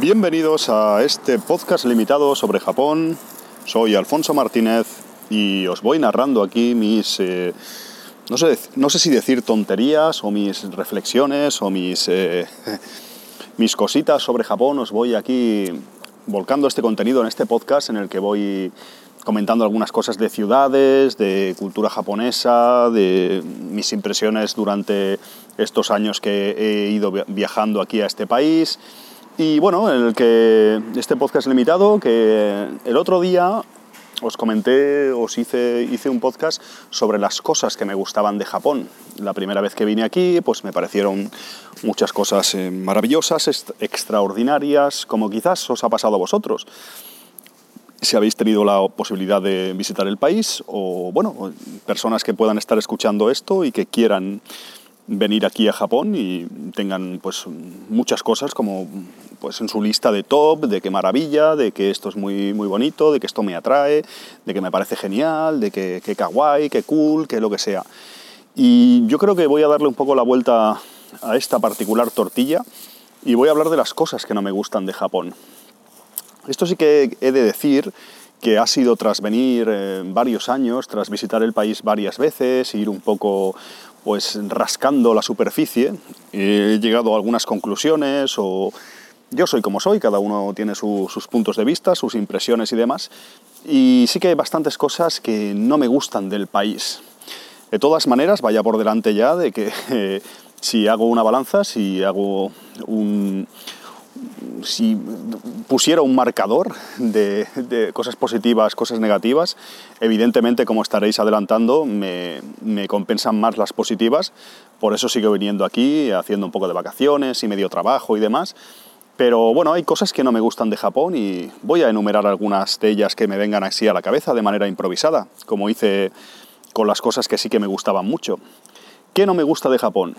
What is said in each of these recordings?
Bienvenidos a este podcast limitado sobre Japón. Soy Alfonso Martínez y os voy narrando aquí mis, eh, no, sé, no sé si decir tonterías o mis reflexiones o mis, eh, mis cositas sobre Japón. Os voy aquí volcando este contenido en este podcast en el que voy comentando algunas cosas de ciudades, de cultura japonesa, de mis impresiones durante estos años que he ido viajando aquí a este país. Y bueno, el que este podcast limitado, que el otro día os comenté, os hice, hice un podcast sobre las cosas que me gustaban de Japón. La primera vez que vine aquí, pues me parecieron muchas cosas eh, maravillosas, extraordinarias, como quizás os ha pasado a vosotros si habéis tenido la posibilidad de visitar el país o, bueno, personas que puedan estar escuchando esto y que quieran venir aquí a Japón y tengan pues muchas cosas como pues en su lista de top, de qué maravilla, de que esto es muy, muy bonito, de que esto me atrae, de que me parece genial, de que, que kawaii, que cool, que lo que sea. Y yo creo que voy a darle un poco la vuelta a esta particular tortilla y voy a hablar de las cosas que no me gustan de Japón. Esto sí que he de decir que ha sido tras venir eh, varios años, tras visitar el país varias veces, ir un poco pues rascando la superficie, he llegado a algunas conclusiones o yo soy como soy, cada uno tiene sus puntos de vista, sus impresiones y demás, y sí que hay bastantes cosas que no me gustan del país. De todas maneras, vaya por delante ya de que si hago una balanza, si hago un, si pusiera un marcador de, cosas positivas, cosas negativas, evidentemente, como estaréis adelantando, me, compensan más las positivas, por eso sigo viniendo aquí, haciendo un poco de vacaciones y medio trabajo y demás. Pero bueno, hay cosas que no me gustan de Japón y voy a enumerar algunas de ellas que me vengan así a la cabeza de manera improvisada, como hice con las cosas que sí que me gustaban mucho. ¿Qué no me gusta de Japón?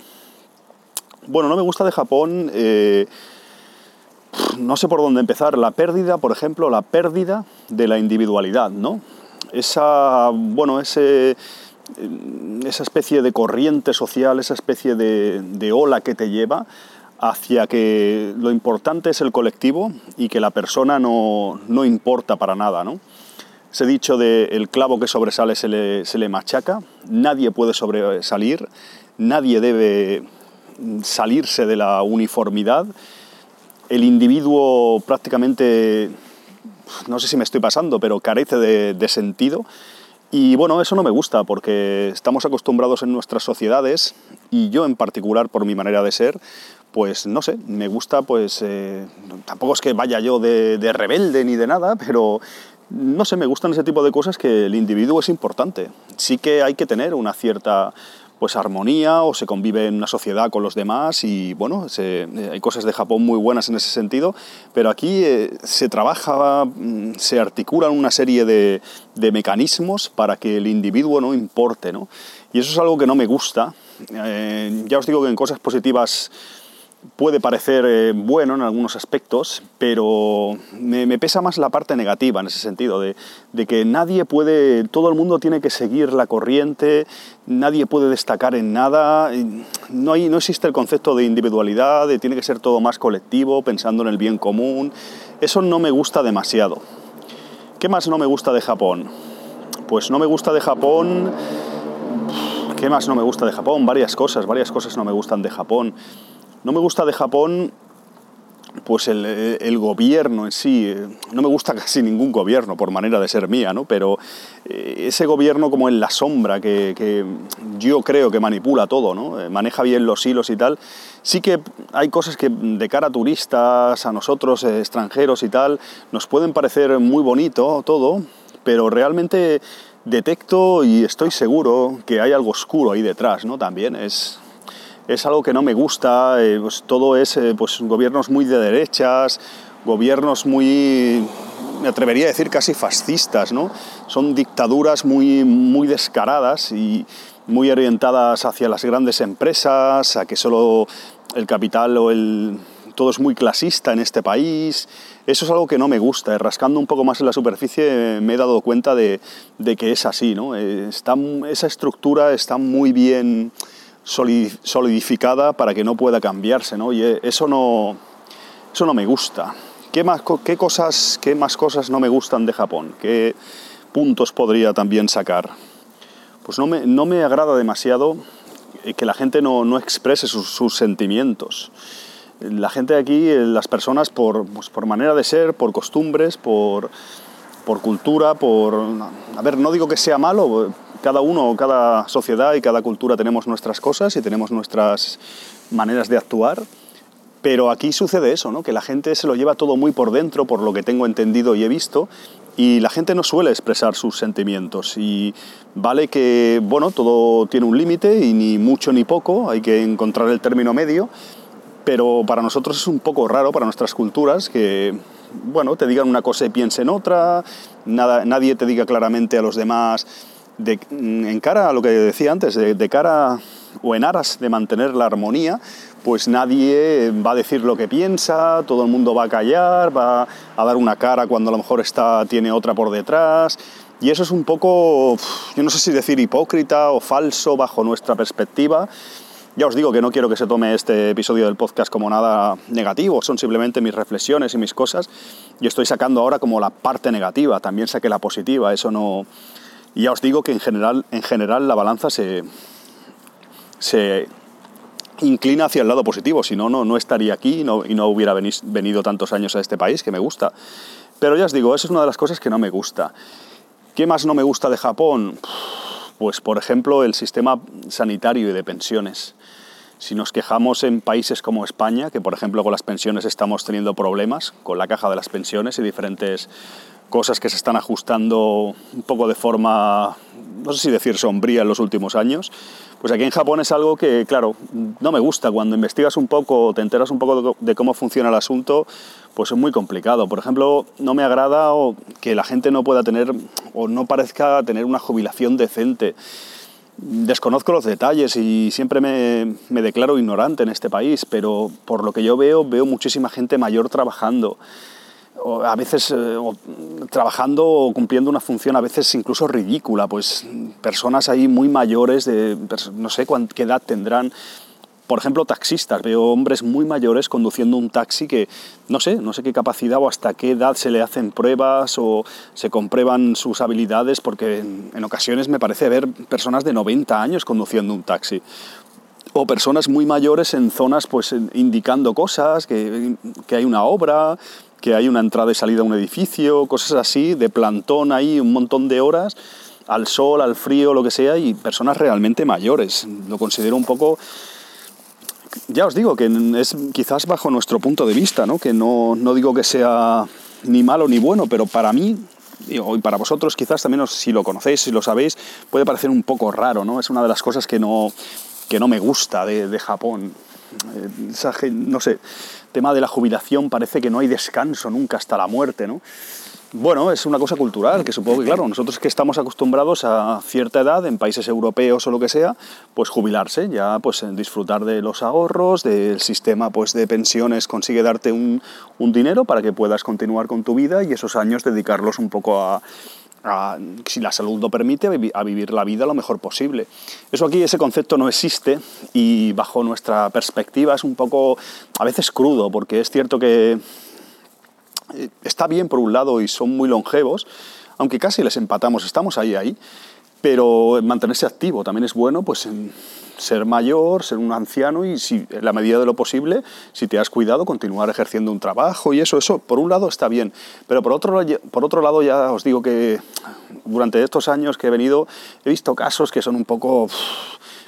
Bueno, no me gusta de Japón... Eh, no sé por dónde empezar, la pérdida, por ejemplo, la pérdida de la individualidad, ¿no? Esa, bueno, ese, esa especie de corriente social, esa especie de, ola que te lleva hacia que lo importante es el colectivo y que la persona no, importa para nada, ¿no? Ese dicho de el clavo que sobresale se le, se le machaca, nadie puede sobresalir, nadie debe salirse de la uniformidad el individuo prácticamente, no sé si me estoy pasando, pero carece de, sentido. Y bueno, eso no me gusta porque estamos acostumbrados en nuestras sociedades y yo en particular por mi manera de ser, pues no sé, me gusta pues, eh, tampoco es que vaya yo de, de, rebelde ni de nada, pero no sé, me gustan ese tipo de cosas que el individuo es importante. Sí que hay que tener una cierta pues armonía o se convive en una sociedad con los demás y bueno, eh, hay cosas de Japón muy buenas en ese sentido, pero aquí eh, se trabaja, mm, se articulan una serie de, mecanismos para que el individuo no importe, ¿no? Y eso es algo que no me gusta. Eh, ya os digo que en cosas positivas puede parecer eh, bueno en algunos aspectos, pero me, pesa más la parte negativa en ese sentido, de, que nadie puede, todo el mundo tiene que seguir la corriente, nadie puede destacar en nada, no, hay, no existe el concepto de individualidad, de tiene que ser todo más colectivo, pensando en el bien común, eso no me gusta demasiado. ¿Qué más no me gusta de Japón? Pues no me gusta de Japón... ¿Qué más no me gusta de Japón? Varias cosas, varias cosas no me gustan de Japón. No me gusta de Japón pues el, gobierno en sí, no me gusta casi ningún gobierno por manera de ser mía, ¿no? pero eh, ese gobierno como en la sombra que, yo creo que manipula todo, ¿no? Eh, maneja bien los hilos y tal, sí que hay cosas que de cara a turistas, a nosotros eh, extranjeros y tal, nos pueden parecer muy bonito todo, pero realmente detecto y estoy seguro que hay algo oscuro ahí detrás, ¿no? También es, es algo que no me gusta, eh, pues todo es eh, pues, gobiernos muy de derechas, gobiernos muy, me atrevería a decir casi fascistas, ¿no? Son dictaduras muy, muy descaradas y muy orientadas hacia las grandes empresas, a que solo el capital o el... todo es muy clasista en este país. Eso es algo que no me gusta. Rascando un poco más en la superficie me he dado cuenta de, de que es así, ¿no? Eh, está, esa estructura está muy bien solidificada para que no pueda cambiarse, ¿no? Y eso no, eso no me gusta. ¿qué más, qué cosas, ¿qué más cosas no me gustan de Japón? ¿Qué puntos podría también sacar? Pues no me, no me agrada demasiado que la gente no, no exprese sus, sentimientos. La gente aquí, las personas, por, pues por manera de ser, por costumbres, por, por cultura, por... A ver, no digo que sea malo, cada uno, cada sociedad y cada cultura tenemos nuestras cosas y tenemos nuestras maneras de actuar, pero aquí sucede eso, ¿no? que la gente se lo lleva todo muy por dentro, por lo que tengo entendido y he visto, y la gente no suele expresar sus sentimientos y vale que, bueno, todo tiene un límite y ni mucho ni poco, hay que encontrar el término medio, pero para nosotros es un poco raro, para nuestras culturas, que, bueno, te digan una cosa y piensen otra, nada, nadie te diga claramente a los demás, de, en cara a lo que decía antes, de, de cara o en aras de mantener la armonía, pues nadie va a decir lo que piensa, todo el mundo va a callar, va a dar una cara cuando a lo mejor está, tiene otra por detrás. Y eso es un poco, yo no sé si decir hipócrita o falso bajo nuestra perspectiva. Ya os digo que no quiero que se tome este episodio del podcast como nada negativo, son simplemente mis reflexiones y mis cosas. Y estoy sacando ahora como la parte negativa, también saqué la positiva, eso no... Y ya os digo que en general, en general la balanza se, se inclina hacia el lado positivo, si no, no, estaría aquí y no hubiera venido tantos años a este país, que me gusta. Pero ya os digo, eso es una de las cosas que no me gusta. ¿Qué más no me gusta de Japón? Pues, por ejemplo, el sistema sanitario y de pensiones. Si nos quejamos en países como España, que por ejemplo con las pensiones estamos teniendo problemas, con la caja de las pensiones y diferentes cosas que se están ajustando un poco de forma, no sé si decir sombría en los últimos años, pues aquí en Japón es algo que, claro, no me gusta. Cuando investigas un poco, te enteras un poco de cómo funciona el asunto, pues es muy complicado. Por ejemplo, no me agrada que la gente no pueda tener o no parezca tener una jubilación decente. Desconozco los detalles y siempre me, me declaro ignorante en este país, pero por lo que yo veo, veo muchísima gente mayor trabajando a veces eh, trabajando o cumpliendo una función a veces incluso ridícula, pues personas ahí muy mayores, de no sé qué edad tendrán, por ejemplo, taxistas. Veo hombres muy mayores conduciendo un taxi que no sé, no sé qué capacidad o hasta qué edad se le hacen pruebas o se comprueban sus habilidades, porque en, ocasiones me parece ver personas de 90 años conduciendo un taxi. O personas muy mayores en zonas pues indicando cosas, que, que hay una obra, que hay una entrada y salida a un edificio, cosas así, de plantón ahí un montón de horas, al sol, al frío, lo que sea, y personas realmente mayores. Lo considero un poco... Ya os digo que es quizás bajo nuestro punto de vista, ¿no? que no, no digo que sea ni malo ni bueno, pero para mí y para vosotros quizás también si lo conocéis, si lo sabéis, puede parecer un poco raro, ¿no? Es una de las cosas que no, que no me gusta de, Japón. Eh, no sé, tema de la jubilación parece que no hay descanso nunca hasta la muerte, ¿no? Bueno, es una cosa cultural, que supongo que, claro, nosotros que estamos acostumbrados a cierta edad, en países europeos o lo que sea, pues jubilarse, ya pues disfrutar de los ahorros, del sistema pues de pensiones consigue darte un, un dinero para que puedas continuar con tu vida y esos años dedicarlos un poco a, si la salud lo permite, a vivir la vida lo mejor posible. Eso aquí, ese concepto no existe y bajo nuestra perspectiva es un poco a veces crudo, porque es cierto que eh, está bien por un lado y son muy longevos, aunque casi les empatamos, estamos ahí, ahí, pero mantenerse activo también es bueno, pues ser mayor, ser un anciano y si en la medida de lo posible, si te has cuidado, continuar ejerciendo un trabajo y eso, eso por un lado está bien, pero por otro, por otro lado ya os digo que durante estos años que he venido he visto casos que son un poco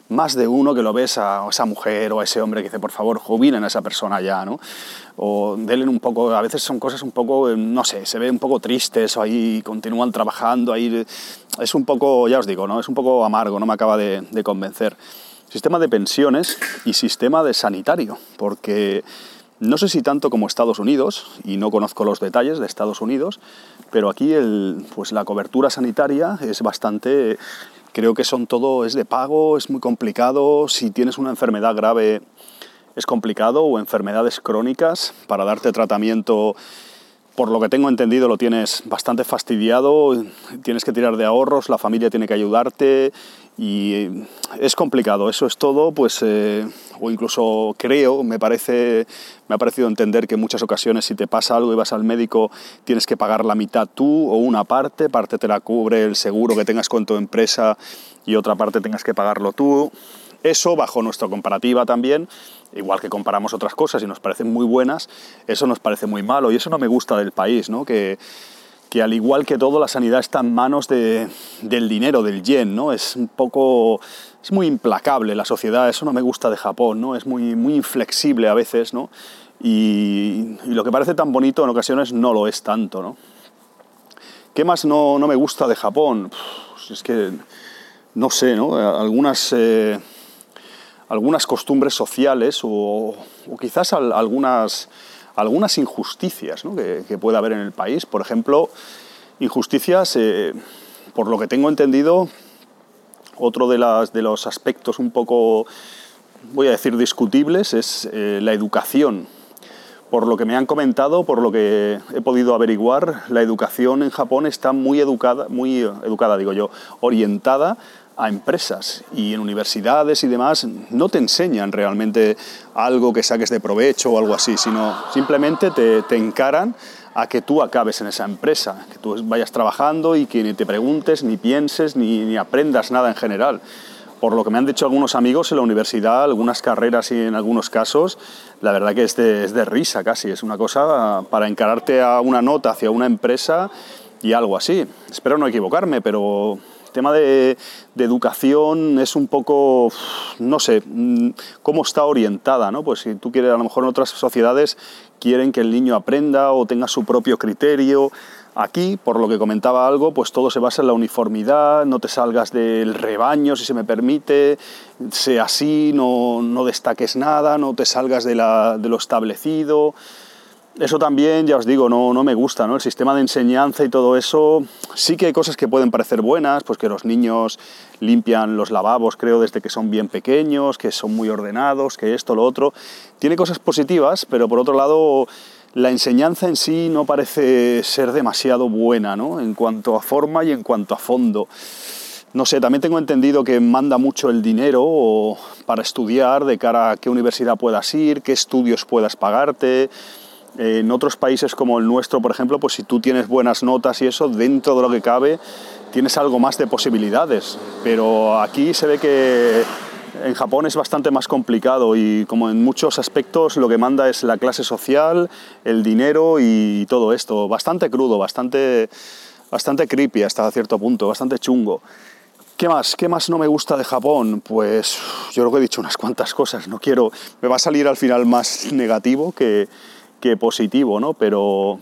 más de uno que lo ves a esa mujer o a ese hombre que dice, por favor, jubilen a esa persona ya, ¿no? O denle un poco, a veces son cosas un poco, no sé, se ve un poco tristes ahí continúan trabajando, ahí es un poco, ya os digo, ¿no? Es un poco amargo, no me acaba de, de convencer. Sistema de pensiones y sistema de sanitario, porque no sé si tanto como Estados Unidos, y no conozco los detalles de Estados Unidos, pero aquí el, pues la cobertura sanitaria es bastante, creo que son todo, es de pago, es muy complicado, si tienes una enfermedad grave es complicado o enfermedades crónicas para darte tratamiento por lo que tengo entendido lo tienes bastante fastidiado, tienes que tirar de ahorros, la familia tiene que ayudarte y es complicado, eso es todo, pues, eh, o incluso creo, me parece, me ha parecido entender que en muchas ocasiones si te pasa algo y vas al médico tienes que pagar la mitad tú o una parte, parte te la cubre el seguro que tengas con tu empresa y otra parte tengas que pagarlo tú. Eso, bajo nuestra comparativa también, igual que comparamos otras cosas y nos parecen muy buenas, eso nos parece muy malo y eso no me gusta del país, ¿no? Que, que al igual que todo, la sanidad está en manos del dinero, del yen, ¿no? Es un poco... es muy implacable la sociedad, eso no me gusta de Japón, ¿no? Es muy, muy inflexible a veces, ¿no? Y, lo que parece tan bonito en ocasiones no lo es tanto, ¿no? ¿Qué más no, me gusta de Japón? es que, no sé, ¿no? Algunas... Eh, algunas costumbres sociales o, o quizás algunas algunas injusticias que, puede haber en el país. Por ejemplo, injusticias, eh, por lo que tengo entendido, otro de, las, de, los aspectos un poco, voy a decir, discutibles es eh, la educación. Por lo que me han comentado, por lo que he podido averiguar, la educación en Japón está muy educada, muy educada, digo yo, orientada a empresas y en universidades y demás no te enseñan realmente algo que saques de provecho o algo así, sino simplemente te, encaran a que tú acabes en esa empresa, que tú vayas trabajando y que ni te preguntes, ni pienses, ni, aprendas nada en general. Por lo que me han dicho algunos amigos en la universidad, algunas carreras y en algunos casos, la verdad que es de, es de risa casi, es una cosa para encararte a una nota hacia una empresa y algo así. Espero no equivocarme, pero tema de, educación es un poco, no sé, mm, cómo está orientada, ¿no? Pues si tú quieres, a lo mejor en otras sociedades quieren que el niño aprenda o tenga su propio criterio. Aquí, por lo que comentaba algo, pues todo se basa en la uniformidad, no te salgas del rebaño, si se me permite, sea así, no, no destaques nada, no te salgas de, la, de lo establecido. Eso también, ya os digo, no, no me gusta, ¿no? El sistema de enseñanza y todo eso, sí que hay cosas que pueden parecer buenas, pues que los niños limpian los lavabos, creo, desde que son bien pequeños, que son muy ordenados, que esto, lo otro. Tiene cosas positivas, pero por otro lado, la enseñanza en sí no parece ser demasiado buena, ¿no? En cuanto a forma y en cuanto a fondo. No sé, también tengo entendido que manda mucho el dinero para estudiar de cara a qué universidad puedas ir, qué estudios puedas pagarte en otros países como el nuestro, por ejemplo, pues si tú tienes buenas notas y eso, dentro de lo que cabe, tienes algo más de posibilidades. Pero aquí se ve que en Japón es bastante más complicado y como en muchos aspectos lo que manda es la clase social, el dinero y todo esto. Bastante crudo, bastante, bastante creepy hasta cierto punto, bastante chungo. ¿Qué más? ¿Qué más no me gusta de Japón? Pues yo creo que he dicho unas cuantas cosas. No quiero. Me va a salir al final más negativo que, que positivo, ¿no? Pero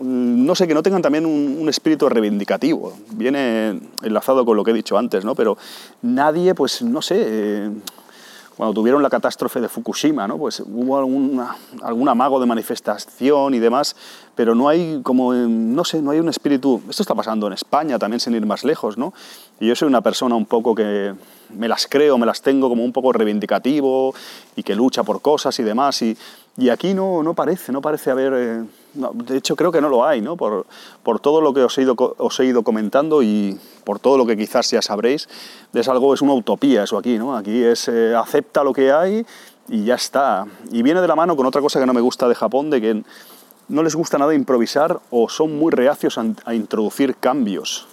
mm, no sé, que no tengan también un, espíritu reivindicativo. Viene enlazado con lo que he dicho antes, ¿no? Pero nadie, pues no sé, eh, cuando tuvieron la catástrofe de Fukushima, ¿no? Pues hubo algún amago de manifestación y demás, pero no hay como, no sé, no hay un espíritu... Esto está pasando en España también sin ir más lejos, ¿no? Y yo soy una persona un poco que me las creo, me las tengo como un poco reivindicativo y que lucha por cosas y demás y y aquí no, no parece, no parece haber... Eh, de hecho, creo que no lo hay, ¿no? Por, por, todo lo que os he, ido, os he ido comentando y por todo lo que quizás ya sabréis, es algo, es una utopía eso aquí, ¿no? Aquí es eh, acepta lo que hay y ya está. Y viene de la mano con otra cosa que no me gusta de Japón, de que no les gusta nada improvisar o son muy reacios a, a introducir cambios.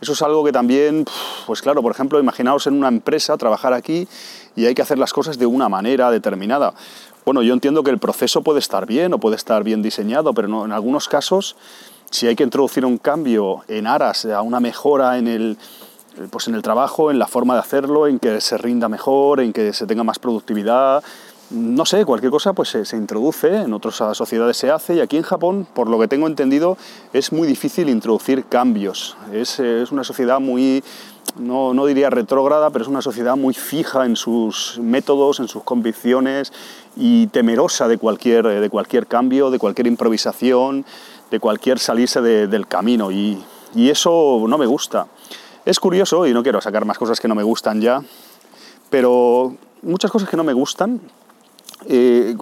Eso es algo que también, pues claro, por ejemplo, imaginaos en una empresa trabajar aquí y hay que hacer las cosas de una manera determinada. Bueno, yo entiendo que el proceso puede estar bien o puede estar bien diseñado, pero no, en algunos casos, si hay que introducir un cambio en aras a una mejora en el, pues en el trabajo, en la forma de hacerlo, en que se rinda mejor, en que se tenga más productividad, no sé, cualquier cosa pues se, introduce, en otras sociedades se hace y aquí en Japón, por lo que tengo entendido, es muy difícil introducir cambios. Es, es una sociedad muy, no, no, diría retrógrada, pero es una sociedad muy fija en sus métodos, en sus convicciones y temerosa de cualquier, de cualquier cambio, de cualquier improvisación, de cualquier salirse del camino y, y eso no me gusta. Es curioso, y no quiero sacar más cosas que no me gustan ya, pero muchas cosas que no me gustan eh,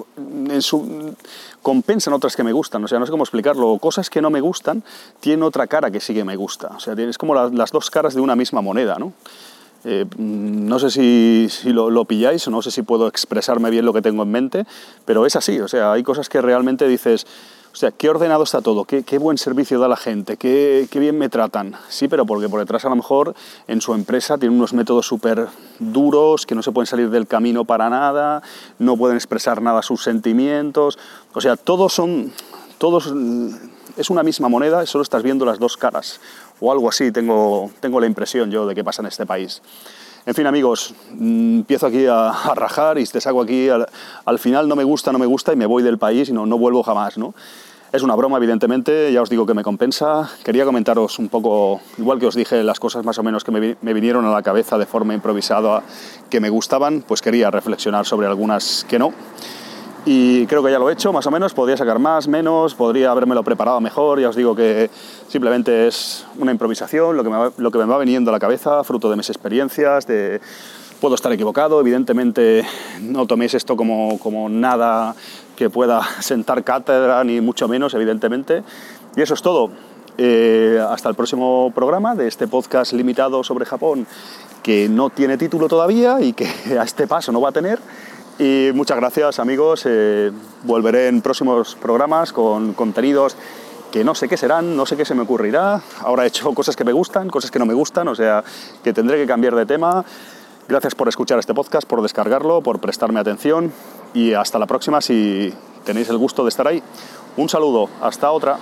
compensan otras que me gustan. O sea, no sé cómo explicarlo. Cosas que no me gustan tienen otra cara que sí que me gusta. O sea, es como las dos caras de una misma moneda, ¿no? Eh, no sé si, lo, lo, pilláis o no sé si puedo expresarme bien lo que tengo en mente, pero es así, o sea, hay cosas que realmente dices, o sea, qué ordenado está todo, qué, buen servicio da la gente, qué, qué, bien me tratan. Sí, pero porque por detrás a lo mejor en su empresa tienen unos métodos súper duros, que no se pueden salir del camino para nada, no pueden expresar nada sus sentimientos. O sea, todos son, todos es una misma moneda, solo estás viendo las dos caras. O algo así, tengo, tengo la impresión yo de que pasa en este país. En fin, amigos, mm, empiezo aquí a, rajar y te saco aquí. Al, final no me gusta, no me gusta y me voy del país y no, no vuelvo jamás, ¿no? Es una broma, evidentemente, ya os digo que me compensa. Quería comentaros un poco, igual que os dije, las cosas más o menos que me, vinieron a la cabeza de forma improvisada que me gustaban, pues quería reflexionar sobre algunas que no y creo que ya lo he hecho más o menos, podría sacar más, menos, podría habérmelo preparado mejor, ya os digo que simplemente es una improvisación, lo que me va, lo que me va viniendo a la cabeza, fruto de mis experiencias, de... Puedo estar equivocado, evidentemente no toméis esto como, como nada que pueda sentar cátedra, ni mucho menos, evidentemente. Y eso es todo. Eh, hasta el próximo programa de este podcast limitado sobre Japón, que no tiene título todavía y que a este paso no va a tener. Y muchas gracias amigos, eh, volveré en próximos programas con contenidos que no sé qué serán, no sé qué se me ocurrirá. Ahora he hecho cosas que me gustan, cosas que no me gustan, o sea que tendré que cambiar de tema. Gracias por escuchar este podcast, por descargarlo, por prestarme atención y hasta la próxima si tenéis el gusto de estar ahí. Un saludo, hasta otra.